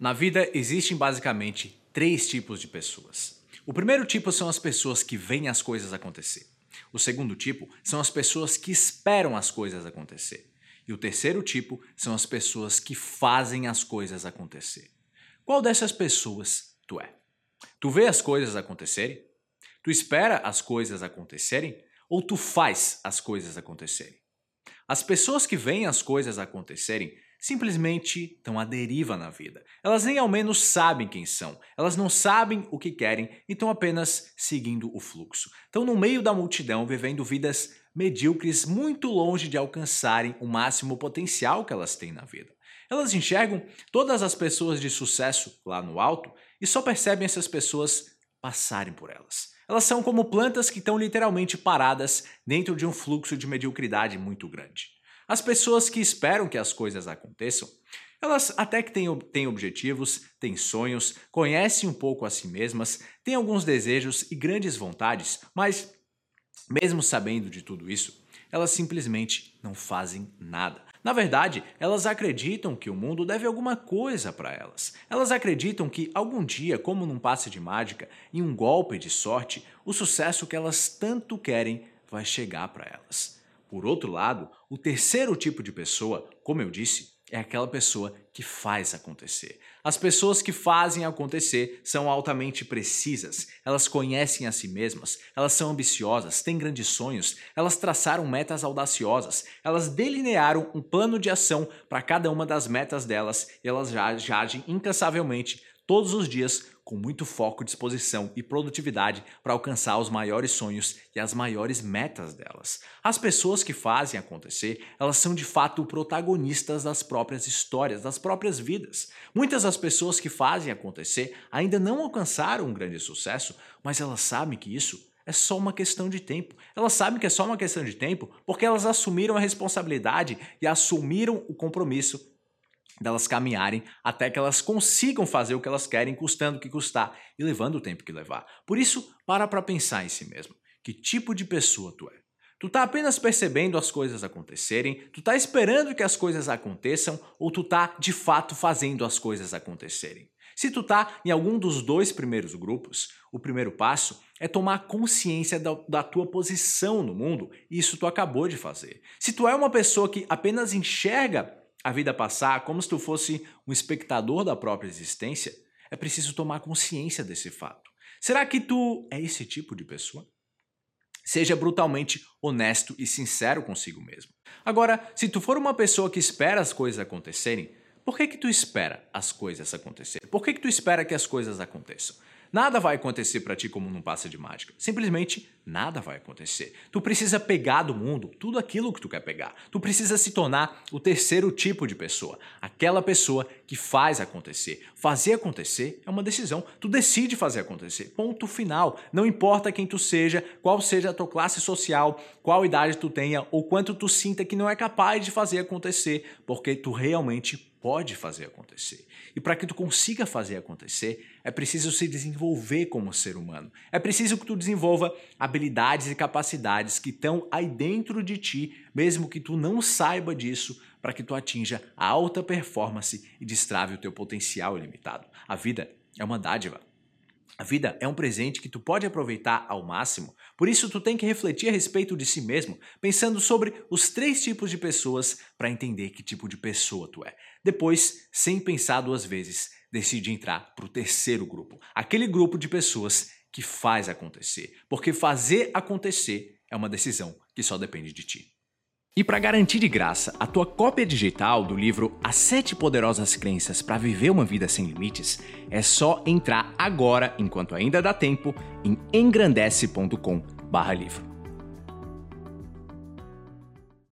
Na vida existem basicamente três tipos de pessoas. O primeiro tipo são as pessoas que veem as coisas acontecer. O segundo tipo são as pessoas que esperam as coisas acontecer. E o terceiro tipo são as pessoas que fazem as coisas acontecer. Qual dessas pessoas tu é? Tu vê as coisas acontecerem? Tu espera as coisas acontecerem? Ou tu faz as coisas acontecerem? As pessoas que veem as coisas acontecerem simplesmente estão à deriva na vida. Elas nem ao menos sabem quem são, elas não sabem o que querem e estão apenas seguindo o fluxo. Estão no meio da multidão, vivendo vidas medíocres, muito longe de alcançarem o máximo potencial que elas têm na vida. Elas enxergam todas as pessoas de sucesso lá no alto e só percebem essas pessoas passarem por elas. Elas são como plantas que estão literalmente paradas dentro de um fluxo de mediocridade muito grande. As pessoas que esperam que as coisas aconteçam, elas até que têm, têm objetivos, têm sonhos, conhecem um pouco a si mesmas, têm alguns desejos e grandes vontades, mas, mesmo sabendo de tudo isso, elas simplesmente não fazem nada. Na verdade, elas acreditam que o mundo deve alguma coisa para elas. Elas acreditam que algum dia, como num passe de mágica, em um golpe de sorte, o sucesso que elas tanto querem vai chegar para elas. Por outro lado, o terceiro tipo de pessoa, como eu disse, é aquela pessoa que faz acontecer. As pessoas que fazem acontecer são altamente precisas, elas conhecem a si mesmas, elas são ambiciosas, têm grandes sonhos, elas traçaram metas audaciosas, elas delinearam um plano de ação para cada uma das metas delas. E elas já agem incansavelmente todos os dias com muito foco, disposição e produtividade para alcançar os maiores sonhos e as maiores metas delas. As pessoas que fazem acontecer, elas são de fato protagonistas das próprias histórias, das próprias vidas. Muitas das pessoas que fazem acontecer ainda não alcançaram um grande sucesso, mas elas sabem que isso é só uma questão de tempo. Elas sabem que é só uma questão de tempo porque elas assumiram a responsabilidade e assumiram o compromisso delas caminharem até que elas consigam fazer o que elas querem, custando o que custar e levando o tempo que levar. Por isso, para para pensar em si mesmo. Que tipo de pessoa tu é? Tu tá apenas percebendo as coisas acontecerem, tu tá esperando que as coisas aconteçam ou tu tá de fato fazendo as coisas acontecerem? Se tu tá em algum dos dois primeiros grupos, o primeiro passo é tomar consciência da, da, tua posição no mundo, e isso tu acabou de fazer. Se tu é uma pessoa que apenas enxerga a vida passar como se tu fosse um espectador da própria existência, é preciso tomar consciência desse fato. Será que tu é esse tipo de pessoa? Seja brutalmente honesto e sincero consigo mesmo. Agora, se tu for uma pessoa que espera as coisas acontecerem, por que que tu espera as coisas acontecerem? Por que que tu espera que as coisas aconteçam? Nada vai acontecer para ti como num passe de mágica. Simplesmente nada vai acontecer. Tu precisa pegar do mundo tudo aquilo que tu quer pegar. Tu precisa se tornar o terceiro tipo de pessoa, aquela pessoa que faz acontecer. Fazer acontecer é uma decisão. Tu decide fazer acontecer. Ponto final. Não importa quem tu seja, qual seja a tua classe social, qual idade tu tenha ou quanto tu sinta que não é capaz de fazer acontecer, porque tu realmente pode fazer acontecer. E para que tu consiga fazer acontecer, é preciso se desenvolver como ser humano. É preciso que tu desenvolva habilidades e capacidades que estão aí dentro de ti, mesmo que tu não saiba disso, para que tu atinja a alta performance e destrave o teu potencial ilimitado. A vida é uma dádiva. A vida é um presente que tu pode aproveitar ao máximo, por isso tu tem que refletir a respeito de si mesmo, pensando sobre os três tipos de pessoas para entender que tipo de pessoa tu é. Depois, sem pensar duas vezes, decide entrar para o terceiro grupo, aquele grupo de pessoas que faz acontecer, porque fazer acontecer é uma decisão que só depende de ti. E para garantir de graça a tua cópia digital do livro As Sete Poderosas Crenças para Viver uma Vida Sem Limites, é só entrar agora, enquanto ainda dá tempo, em engrandece.com/livro.